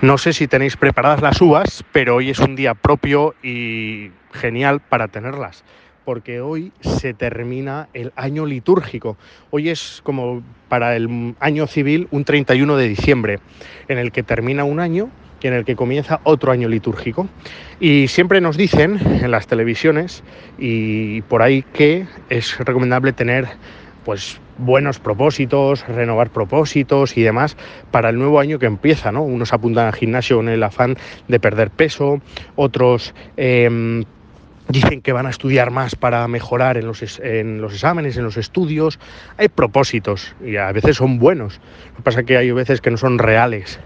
No sé si tenéis preparadas las uvas, pero hoy es un día propio y genial para tenerlas, porque hoy se termina el año litúrgico. Hoy es como para el año civil un 31 de diciembre, en el que termina un año y en el que comienza otro año litúrgico. Y siempre nos dicen en las televisiones y por ahí que es recomendable tener pues buenos propósitos, renovar propósitos y demás para el nuevo año que empieza, ¿no? Unos apuntan al gimnasio con el afán de perder peso, otros em, dicen que van a estudiar más para mejorar en los, en los, exámenes, en los estudios. Hay propósitos y a veces son buenos. Lo que pasa es que hay veces que no son reales.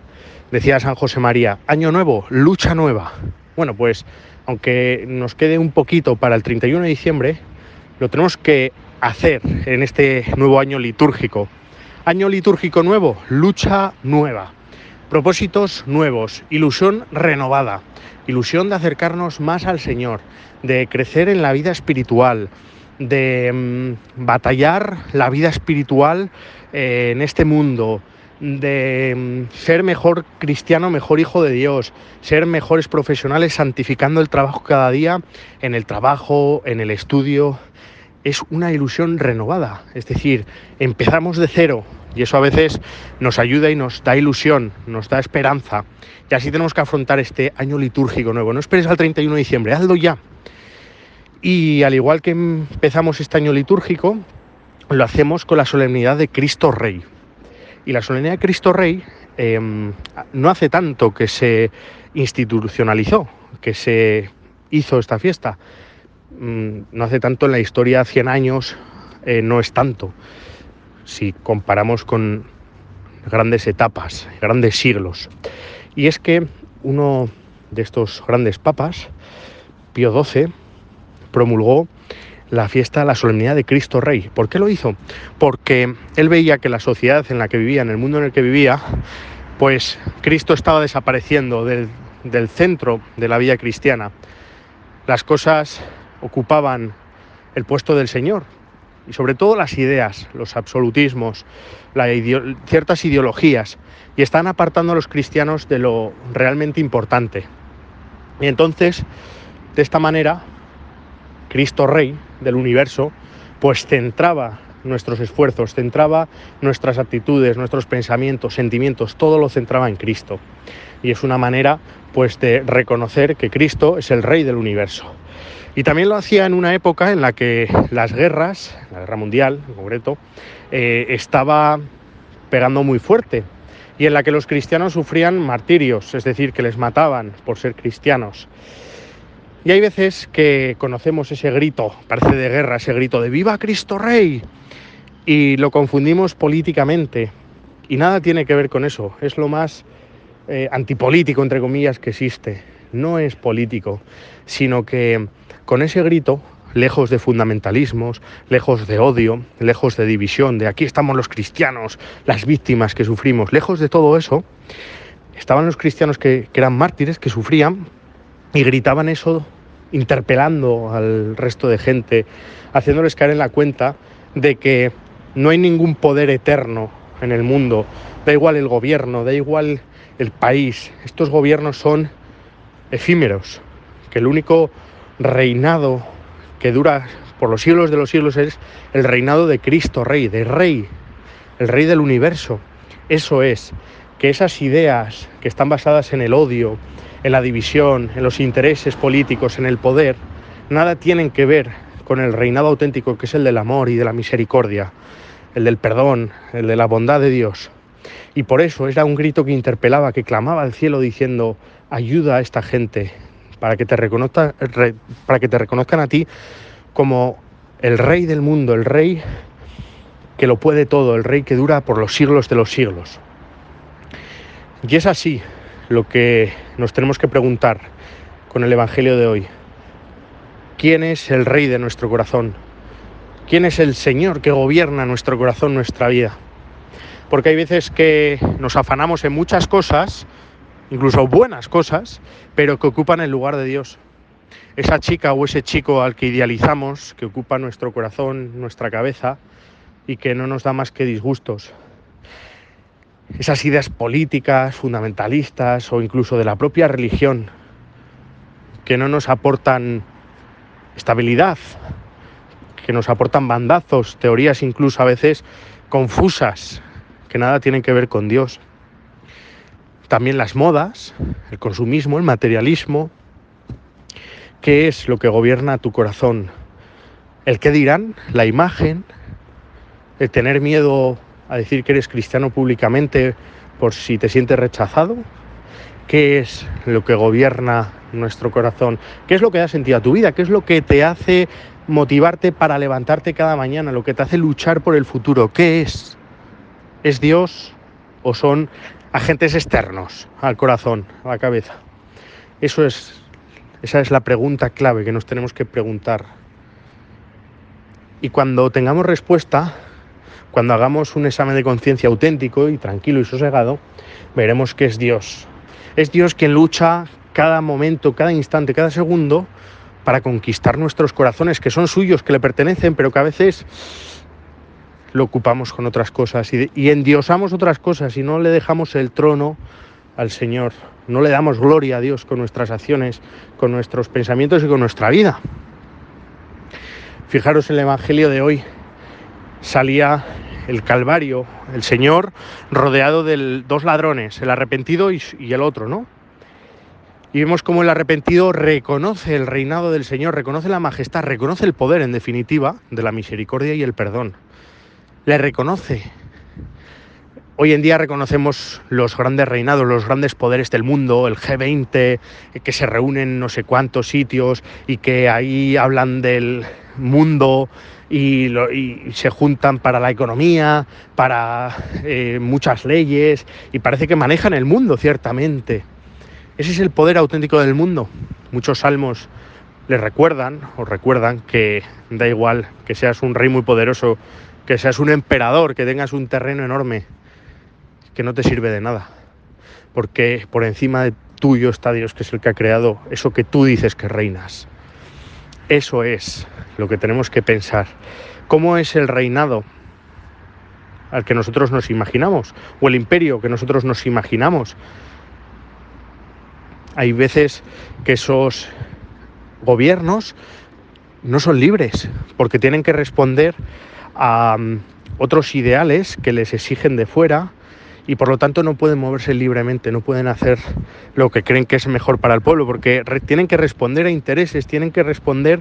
Decía San José María, año nuevo, lucha nueva. Bueno, pues aunque nos quede un poquito para el 31 de diciembre, lo tenemos que hacer en este nuevo año litúrgico. Año litúrgico nuevo, lucha nueva, propósitos nuevos, ilusión renovada, ilusión de acercarnos más al Señor, de crecer en la vida espiritual, de mm, batallar la vida espiritual eh, en este mundo, de mm, ser mejor cristiano, mejor hijo de Dios, ser mejores profesionales santificando el trabajo cada día en el trabajo, en el estudio, es una ilusión renovada. Es decir, empezamos de cero y eso a veces nos ayuda y nos da ilusión, nos da esperanza. Y así tenemos que afrontar este año litúrgico nuevo. No esperes al 31 de diciembre, hazlo ya. Y al igual que empezamos este año litúrgico, lo hacemos con la solemnidad de Cristo Rey. Y la solemnidad de Cristo Rey em, no hace tanto que se institucionalizó, que se hizo esta fiesta. Mm, no hace tanto en la historia, 100 años, eh, no es tanto. Si comparamos con grandes etapas, grandes siglos. Y es que uno de estos grandes papas, Pío XII, promulgó la fiesta, la solemnidad de Cristo Rey. ¿Por qué lo hizo? Porque él veía que la sociedad en la que vivía, en el mundo en el que vivía, pues Cristo estaba desapareciendo del, del centro de la vida cristiana. Las cosas ocupaban el puesto del Señor. Y sobre todo las ideas, los absolutismos, ciertas ideologías, y están apartando a los cristianos de lo realmente importante. Y entonces, de esta manera, Cristo Rey del universo, pues centraba nuestros esfuerzos, centraba nuestras actitudes, nuestros pensamientos, sentimientos, todo lo centraba en Cristo. Y es una manera pues de reconocer que Cristo es el Rey del universo. Y también lo hacía en una época en la que las guerras, la guerra mundial en concreto, eh, estaba pegando muy fuerte y en la que los cristianos sufrían martirios, es decir, que les mataban por ser cristianos. Y hay veces que conocemos ese grito, parece de guerra, ese grito de ¡Viva Cristo Rey! Y lo confundimos políticamente. Y nada tiene que ver con eso. Es lo más eh, antipolítico, entre comillas, que existe. No es político, sino que con ese grito, lejos de fundamentalismos, lejos de odio, lejos de división, de aquí estamos los cristianos, las víctimas que sufrimos, lejos de todo eso, estaban los cristianos que, eran mártires, que sufrían y gritaban eso interpelando al resto de gente, haciéndoles caer en la cuenta de que no hay ningún poder eterno en el mundo, da igual el gobierno, da igual el país, estos gobiernos son efímeros, que el único reinado que dura por los siglos de los siglos es el reinado de Cristo Rey, de Rey, el Rey del universo. Eso es, que esas ideas que están basadas en el odio, en la división, en los intereses políticos, en el poder, nada tienen que ver con el reinado auténtico que es el del amor y de la misericordia, el del perdón, el de la bondad de Dios. Y por eso era un grito que interpelaba, que clamaba al cielo diciendo, ayuda a esta gente, para que te, para que te reconozcan a ti como el rey del mundo, el rey que lo puede todo, el rey que dura por los siglos de los siglos. Y es así lo que nos tenemos que preguntar con el Evangelio de hoy. ¿Quién es el rey de nuestro corazón? ¿Quién es el Señor que gobierna nuestro corazón, nuestra vida? Porque hay veces que nos afanamos en muchas cosas incluso buenas cosas, pero que ocupan el lugar de Dios. Esa chica o ese chico al que idealizamos, que ocupa nuestro corazón, nuestra cabeza y que no nos da más que disgustos. esas ideas políticas, fundamentalistas o incluso de la propia religión, que no nos aportan estabilidad, que nos aportan bandazos, teorías incluso a veces confusas, que nada tienen que ver con Dios. También las modas, el consumismo, el materialismo. ¿Qué es lo que gobierna tu corazón? ¿El qué dirán? ¿La imagen? ¿El tener miedo a decir que eres cristiano públicamente por si te sientes rechazado? ¿Qué es lo que gobierna nuestro corazón? ¿Qué es lo que da sentido a tu vida? ¿Qué es lo que te hace motivarte para levantarte cada mañana? ¿Lo que te hace luchar por el futuro? ¿Qué es? ¿Es Dios o son agentes externos al corazón, a la cabeza? Eso es, esa es la pregunta clave que nos tenemos que preguntar. Y cuando tengamos respuesta, cuando hagamos un examen de conciencia auténtico y tranquilo y sosegado, veremos que es Dios. Es Dios quien lucha cada momento, cada instante, cada segundo para conquistar nuestros corazones, que son suyos, que le pertenecen, pero que a veces lo ocupamos con otras cosas y, endiosamos otras cosas y no le dejamos el trono al Señor. No le damos gloria a Dios con nuestras acciones, con nuestros pensamientos y con nuestra vida. Fijaros en el Evangelio de hoy. Salía el Calvario, el Señor rodeado de dos ladrones, el arrepentido y, y el otro, ¿no? Y vemos cómo el arrepentido reconoce el reinado del Señor, reconoce la majestad, reconoce el poder, en definitiva, de la misericordia y el perdón le reconoce. Hoy en día reconocemos los grandes reinados, los grandes poderes del mundo, el G20, que se reúnen en no sé cuántos sitios y que ahí hablan del mundo y, se juntan para la economía, para eh, muchas leyes y parece que manejan el mundo, ciertamente. Ese es el poder auténtico del mundo. Muchos salmos les recuerdan o recuerdan que da igual que seas un rey muy poderoso que seas un emperador, que tengas un terreno enorme, que no te sirve de nada. Porque por encima de tuyo está Dios, que es el que ha creado eso que tú dices que reinas. Eso es lo que tenemos que pensar. ¿Cómo es el reinado al que nosotros nos imaginamos? ¿O el imperio que nosotros nos imaginamos? Hay veces que esos gobiernos no son libres, porque tienen que responder a mm, otros ideales que les exigen de fuera y por lo tanto no pueden moverse libremente, no pueden hacer lo que creen que es mejor para el pueblo, porque tienen que responder a intereses, tienen que responder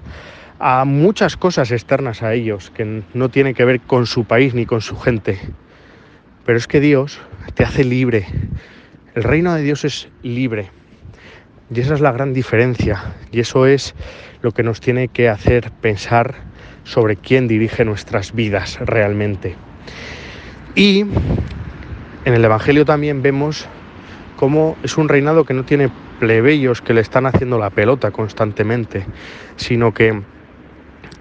a muchas cosas externas a ellos, que no tienen que ver con su país ni con su gente. Pero es que Dios te hace libre. El reino de Dios es libre. Y esa es la gran diferencia. Y eso es lo que nos tiene que hacer pensar sobre quién dirige nuestras vidas realmente. Y en el Evangelio también vemos cómo es un reinado que no tiene plebeyos que le están haciendo la pelota constantemente, sino que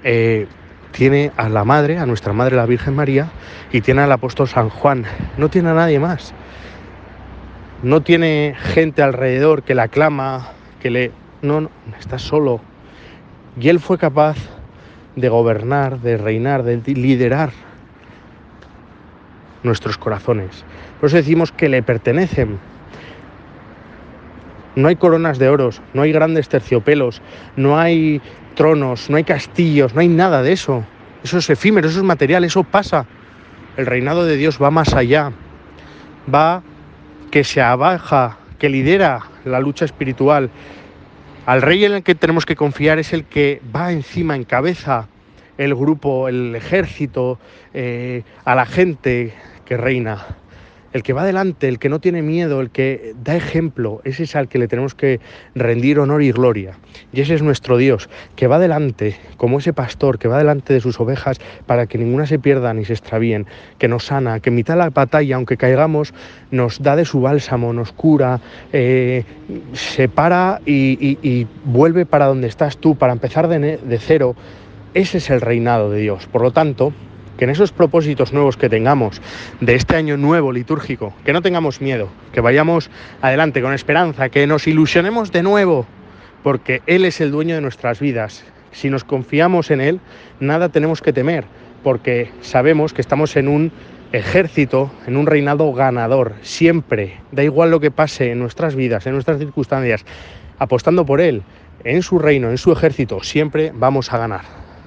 eh, tiene a la Madre, a nuestra Madre la Virgen María, y tiene al apóstol San Juan. No tiene a nadie más. No tiene gente alrededor que la aclama, que le... No, no, está solo. Y él fue capaz de gobernar, de reinar, de liderar nuestros corazones. Por eso decimos que le pertenecen. No hay coronas de oros, no hay grandes terciopelos, no hay tronos, no hay castillos, no hay nada de eso. Eso es efímero, eso es material, eso pasa. El reinado de Dios va más allá. Va que se abaja, que lidera la lucha espiritual, al rey en el que tenemos que confiar es el que va encima, en cabeza, el grupo, el ejército, eh, a la gente que reina. El que va adelante, el que no tiene miedo, el que da ejemplo, ese es al que le tenemos que rendir honor y gloria. Y ese es nuestro Dios, que va adelante, como ese pastor, que va delante de sus ovejas para que ninguna se pierda ni se extravíen, que nos sana, que en mitad de la batalla, aunque caigamos, nos da de su bálsamo, nos cura, eh, se para y, vuelve para donde estás tú, para empezar de cero. Ese es el reinado de Dios. Por lo tanto, que en esos propósitos nuevos que tengamos de este año nuevo litúrgico, que no tengamos miedo, que vayamos adelante con esperanza, que nos ilusionemos de nuevo, porque Él es el dueño de nuestras vidas. Si nos confiamos en Él, nada tenemos que temer, porque sabemos que estamos en un ejército, en un reinado ganador, siempre, da igual lo que pase en nuestras vidas, en nuestras circunstancias, apostando por él, en su reino, en su ejército, siempre vamos a ganar.